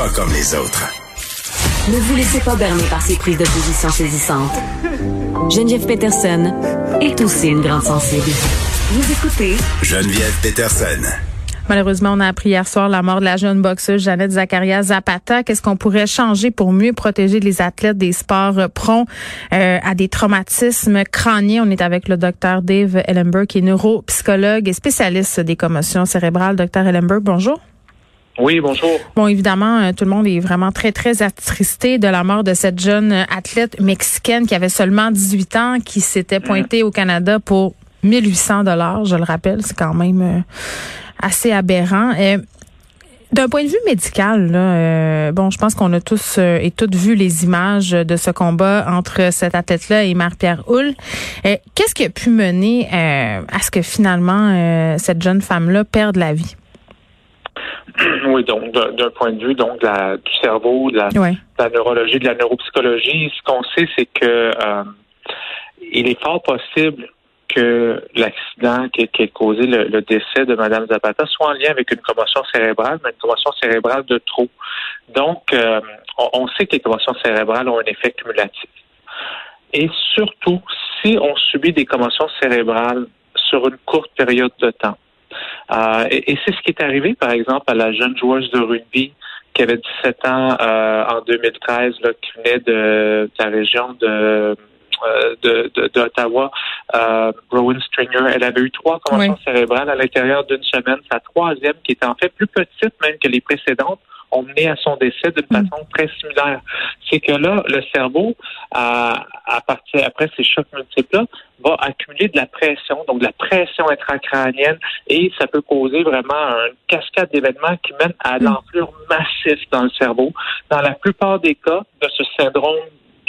Pas comme les autres. Ne vous laissez pas berner par ces prises de position saisissantes. Geneviève Peterson est aussi une grande sensible. Vous écoutez Geneviève Peterson. Malheureusement, on a appris hier soir la mort de la jeune boxeuse Jeannette Zakaria Zapata. Qu'est-ce qu'on pourrait changer pour mieux protéger les athlètes des sports prompts euh, à des traumatismes crâniens? On est avec le docteur Dave Ellenberg, qui est neuropsychologue et spécialiste des commotions cérébrales. Docteur Ellenberg, bonjour. Oui, bonjour. Bon, évidemment, euh, tout le monde est vraiment très, très attristé de la mort de cette jeune athlète mexicaine qui avait seulement 18 ans, qui s'était pointée au Canada pour 1800 dollars, je le rappelle. C'est quand même euh, assez aberrant. Euh, d'un point de vue médical, euh, bon, je pense qu'on a tous euh, et toutes vu les images de ce combat entre cet athlète-là et Marie-Pierre Houle. Qu'est-ce qui a pu mener à ce que finalement cette jeune femme-là perde la vie? Oui, donc d'un point de vue donc la, du cerveau, de la, de la, neurologie, de la neuropsychologie, ce qu'on sait, c'est que il est fort possible que l'accident qui, a causé le, décès de Mme Zapata soit en lien avec une commotion cérébrale, mais une commotion cérébrale de trop. Donc, euh, on, sait que les commotions cérébrales ont un effet cumulatif. Et surtout, si on subit des commotions cérébrales sur une courte période de temps, euh, et, c'est ce qui est arrivé, par exemple, à la jeune joueuse de rugby qui avait 17 ans euh, en 2013, là, qui venait de la région de euh, d'Ottawa, euh, Rowan Stringer. Elle avait eu trois commotions cérébrales à l'intérieur d'une semaine. Sa troisième, qui était en fait plus petite même que les précédentes, ont mené à son décès d'une mm. façon très similaire. C'est que là, le cerveau, à, à partir après ces chocs multiples-là, va accumuler de la pression, donc de la pression intracrânienne, et ça peut causer vraiment une cascade d'événements qui mène à mm. l'enflure massive dans le cerveau. Dans la plupart des cas de ce syndrome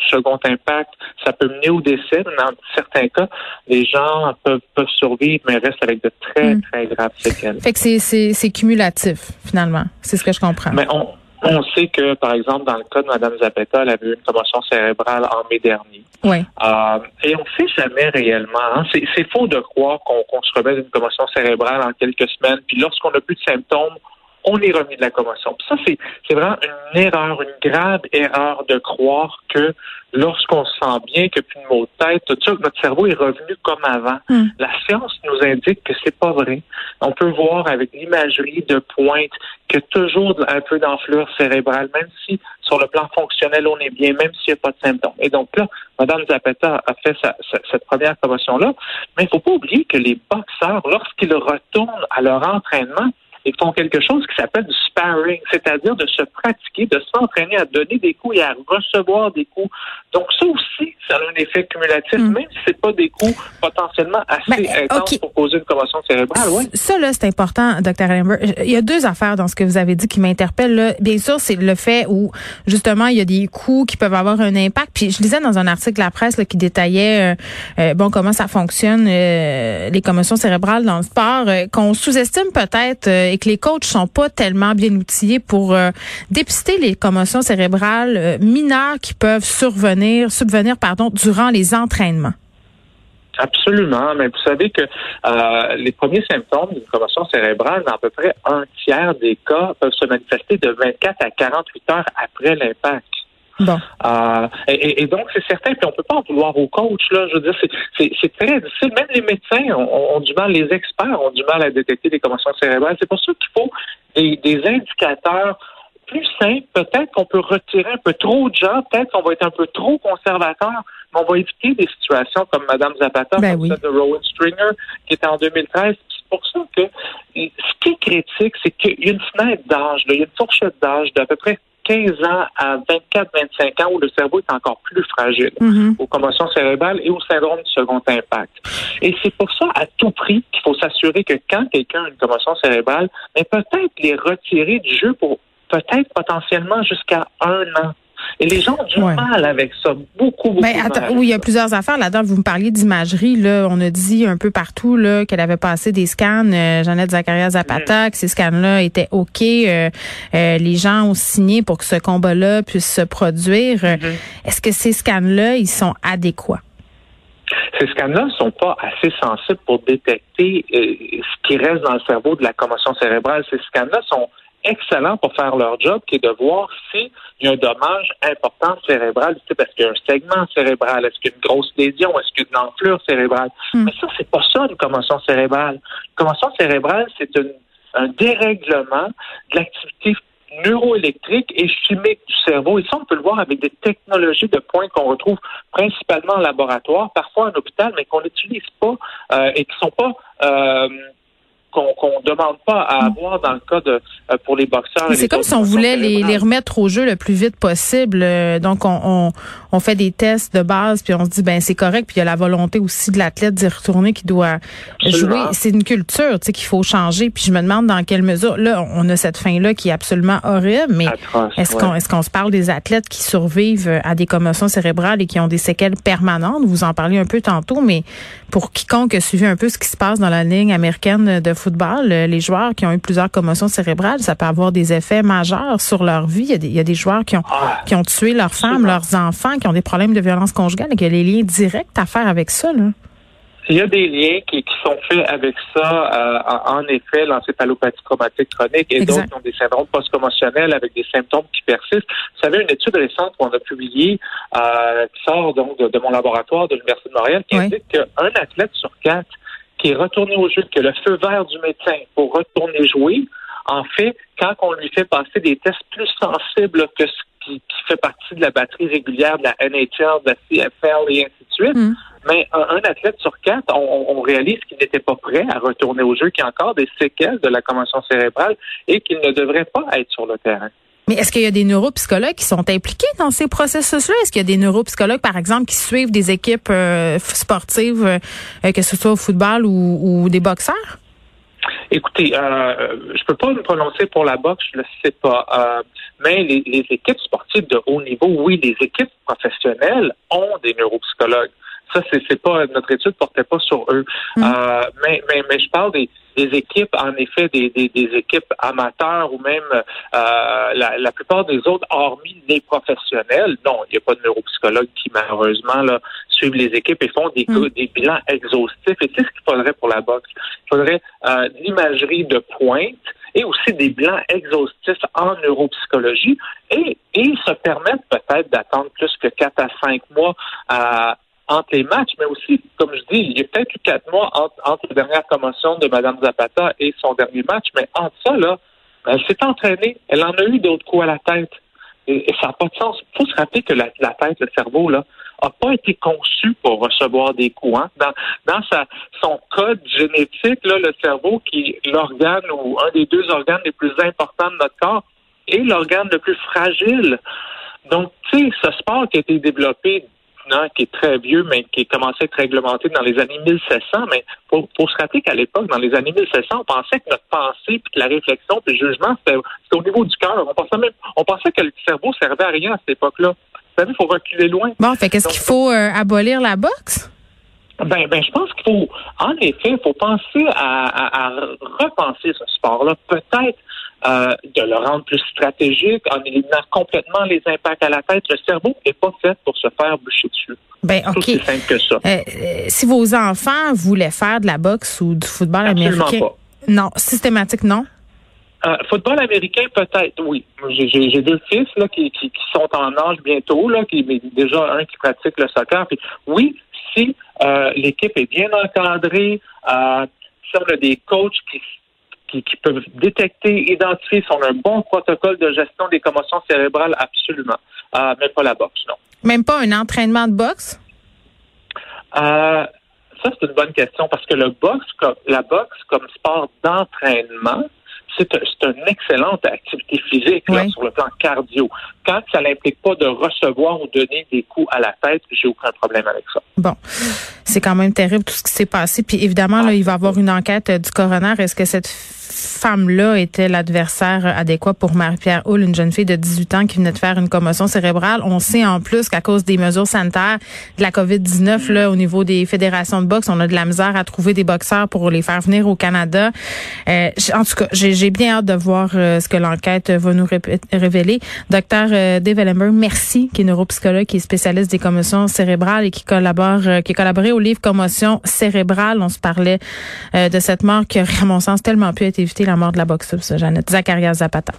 second impact, ça peut mener au décès. Dans certains cas, les gens peuvent, peuvent survivre, mais restent avec de très, hmm. très graves séquelles. Fait que c'est cumulatif, finalement. C'est ce que je comprends. Mais on, on sait que, par exemple, dans le cas de Mme Zapeta, elle avait eu une commotion cérébrale en mai dernier. Oui. Euh, et on ne sait jamais réellement. Hein. C'est faux de croire qu'on se remet d'une commotion cérébrale en quelques semaines. Puis lorsqu'on n'a plus de symptômes, on est remis de la commotion. ça, c'est, vraiment une erreur, une grave erreur de croire que lorsqu'on se sent bien, que plus de maux de tête, tout ça, notre cerveau est revenu comme avant. Hmm. La science nous indique que c'est pas vrai. On peut voir avec l'imagerie de pointe que toujours un peu d'enflure cérébrale, même si sur le plan fonctionnel, on est bien, même s'il n'y a pas de symptômes. Et donc là, Mme Zapata a fait cette première commotion-là. Mais il ne faut pas oublier que les boxeurs, lorsqu'ils retournent à leur entraînement, ils font quelque chose qui s'appelle du sparring, c'est-à-dire de se pratiquer, de s'entraîner à donner des coups et à recevoir des coups. Donc ça aussi, ça a un effet cumulatif, hmm. même si c'est pas des coups potentiellement assez ben, intenses pour causer une commotion cérébrale. Ouais. Ça là, c'est important, Dr. Allenberg. Il y a deux affaires dans ce que vous avez dit qui m'interpellent. Bien sûr, c'est le fait où justement il y a des coups qui peuvent avoir un impact. Puis je lisais dans un article de la presse là, qui détaillait euh, euh, bon comment ça fonctionne euh, les commotions cérébrales dans le sport, qu'on sous-estime peut-être et que les coachs sont pas tellement bien outillés pour euh, dépister les commotions cérébrales euh, mineures qui peuvent survenir, subvenir pardon, durant les entraînements. Absolument, mais vous savez que euh, les premiers symptômes d'une commotion cérébrale, dans à peu près un tiers des cas, peuvent se manifester de 24 à 48 heures après l'impact. Euh, et, donc, c'est certain, puis on peut pas en vouloir aux coachs, là. Je veux dire, c'est très difficile. Même les médecins ont, du mal, les experts ont du mal à détecter des commotions cérébrales. C'est pour ça qu'il faut des, indicateurs plus simples. Peut-être qu'on peut retirer un peu trop de gens, peut-être qu'on va être un peu trop conservateur, mais on va éviter des situations comme Mme Zapata, ben comme celle de Rowan Stringer, qui était en 2013. C'est pour ça que ce qui est critique, c'est qu'il y a une fenêtre d'âge, il y a une fourchette d'âge d'à peu près 15 ans à 24-25 ans où le cerveau est encore plus fragile mm-hmm. aux commotions cérébrales et au syndrome du second impact. Et c'est pour ça, à tout prix, qu'il faut s'assurer que quand quelqu'un a une commotion cérébrale, mais peut-être les retirer du jeu pour peut-être potentiellement jusqu'à un an. Et les gens ont du mal avec ça, beaucoup, beaucoup. Mais attends, oui, il y a plusieurs affaires là-dedans. Vous me parliez d'imagerie, là. On a dit un peu partout, là, qu'elle avait passé des scans. Euh, Jeannette Zacharias Zapata, mm. que ces scans-là étaient OK. Euh, euh, les gens ont signé pour que ce combat-là puisse se produire. Mm-hmm. Est-ce que ces scans-là, ils sont adéquats? Ces scans-là ne sont pas assez sensibles pour détecter ce qui reste dans le cerveau de la commotion cérébrale. Ces scans-là sont excellents pour faire leur job, qui est de voir s'il y a un dommage important cérébral, tu sais, parce qu'il y a un segment cérébral, est-ce qu'il y a une grosse lésion, est-ce qu'il y a une enflure cérébrale? Hmm. Mais ça, c'est pas ça, une commotion cérébrale. Une commotion cérébrale, c'est un dérèglement de l'activité neuroélectrique et chimique du cerveau. Et ça, on peut le voir avec des technologies de pointe qu'on retrouve principalement en laboratoire, parfois en hôpital, mais qu'on n'utilise pas euh, et qui sont pas euh, qu'on ne demande pas à avoir dans le cas de euh, pour les boxeurs. C'est comme si on voulait les, les, remettre au jeu le plus vite possible. Euh, donc on, on, on, fait des tests de base puis on se dit ben c'est correct puis il y a la volonté aussi de l'athlète d'y retourner qui doit jouer. C'est une culture, tu sais qu'il faut changer. Puis je me demande dans quelle mesure là on a cette fin là qui est absolument horrible. Mais est-ce qu'on est-ce qu'on se parle des athlètes qui survivent à des commotions cérébrales et qui ont des séquelles permanentes? Vous en parliez un peu tantôt, mais pour quiconque a suivi un peu ce qui se passe dans la ligne américaine de football, euh, les joueurs qui ont eu plusieurs commotions cérébrales, ça peut avoir des effets majeurs sur leur vie. Il y a des, joueurs qui ont, ah. qui ont tué leurs femmes, leurs enfants, qui ont des problèmes de violence conjugale et qui ont des liens directs à faire avec ça. Là. Il y a des liens qui, sont faits avec ça, euh, en effet, l'encéphalopathie traumatique chronique et d'autres qui ont des syndromes post-commotionnels avec des symptômes qui persistent. Vous savez, une étude récente qu'on a publiée, euh, qui sort donc de, mon laboratoire de l'Université de Montréal, qui indique qu'un athlète sur quatre qui est retourné au jeu, que le feu vert du médecin pour retourner jouer, en fait, quand on lui fait passer des tests plus sensibles que ce qui, fait partie de la batterie régulière de la NHL, de la CFL et ainsi de suite, mm. mais un, athlète sur quatre, on, réalise qu'il n'était pas prêt à retourner au jeu, qu'il y a encore des séquelles de la convention cérébrale et qu'il ne devrait pas être sur le terrain. Mais est-ce qu'il y a des neuropsychologues qui sont impliqués dans ces processus-là? Est-ce qu'il y a des neuropsychologues, par exemple, qui suivent des équipes euh, sportives, euh, que ce soit au football ou, des boxeurs? Écoutez, euh, je peux pas me prononcer pour la boxe, je ne sais pas. Euh, mais les, équipes sportives de haut niveau, oui, les équipes professionnelles ont des neuropsychologues. Ça, c'est pas notre étude portait pas sur eux. Hum. Euh, mais, mais, mais je parle des, des équipes, en effet, des, des, des équipes amateurs ou même euh, la, la, plupart des autres, hormis les professionnels. Non, il n'y a pas de neuropsychologues qui, malheureusement, là, suivent les équipes et font des, hum. des bilans exhaustifs. Et c'est ce qu'il faudrait pour la boxe. Il faudrait euh, l'imagerie de pointe et aussi des bilans exhaustifs en neuropsychologie et, et se permettre peut-être d'attendre plus que quatre à cinq mois à entre les matchs, mais aussi, comme je dis, il y a peut-être eu quatre mois entre, la dernière commotion de Mme Zapata et son dernier match, mais entre ça, là, elle s'est entraînée. Elle en a eu d'autres coups à la tête. Et, ça n'a pas de sens. Il faut se rappeler que la, tête, le cerveau, là, n'a pas été conçu pour recevoir des coups. Hein. Dans, dans sa, son code génétique, là, le cerveau, qui est l'organe ou un des deux organes les plus importants de notre corps, est l'organe le plus fragile. Donc, tu sais, ce sport qui a été développé qui est très vieux, mais qui a commencé à être réglementé dans les années 1700. Mais pour, se rappeler qu'à l'époque, dans les années 1700, on pensait que notre pensée, puis que la réflexion, puis le jugement, c'était au niveau du cœur. On pensait même, on pensait que le cerveau servait à rien à cette époque-là. Vous savez, il faut reculer loin. Bon, fait qu'est-ce qu'il faut euh, abolir la boxe? Ben, ben, je pense qu'il faut, en effet, il faut penser à, à repenser ce sport-là. Peut-être euh, de le rendre plus stratégique en éliminant complètement les impacts à la tête. Le cerveau n'est pas fait pour se faire boucher dessus. Ben, OK. Simple que ça. Euh, euh, si vos enfants voulaient faire de la boxe ou du football américain. Pas. Non, systématique, non? football américain, peut-être, oui. J'ai deux fils là, qui, qui, sont en âge bientôt, là, qui, déjà un qui pratique le soccer. Puis, oui, si l'équipe est bien encadrée, si on a des coachs qui qui, peuvent détecter, identifier, si on a un bon protocole de gestion des commotions cérébrales, absolument. Euh, mais pas la boxe, non. Même pas un entraînement de boxe? Euh, ça, c'est une bonne question parce que le boxe, la boxe comme sport d'entraînement, c'est une excellente activité physique sur le plan cardio. Quand ça n'implique pas de recevoir ou donner des coups à la tête, j'ai aucun problème avec ça. Bon, c'est quand même terrible tout ce qui s'est passé. Puis évidemment, là, il va y avoir une enquête euh, du coroner. Est-ce que cette femme-là était l'adversaire adéquat pour Marie-Pierre Hull, une jeune fille de 18 ans qui venait de faire une commotion cérébrale. On sait en plus qu'à cause des mesures sanitaires de la COVID-19, là, au niveau des fédérations de boxe, on a de la misère à trouver des boxeurs pour les faire venir au Canada. Euh, en tout cas, j'ai bien hâte de voir euh, ce que l'enquête euh, va nous révéler. Docteur euh, Dave Ellenberg, merci, qui est neuropsychologue, qui est spécialiste des commotions cérébrales et qui collabore, qui a collaboré au livre Commotion cérébrale. On se parlait de cette mort qui aurait, à mon sens, tellement pu être éviter la mort de la boxe, ça, Jeannette. Zacharia Zapata.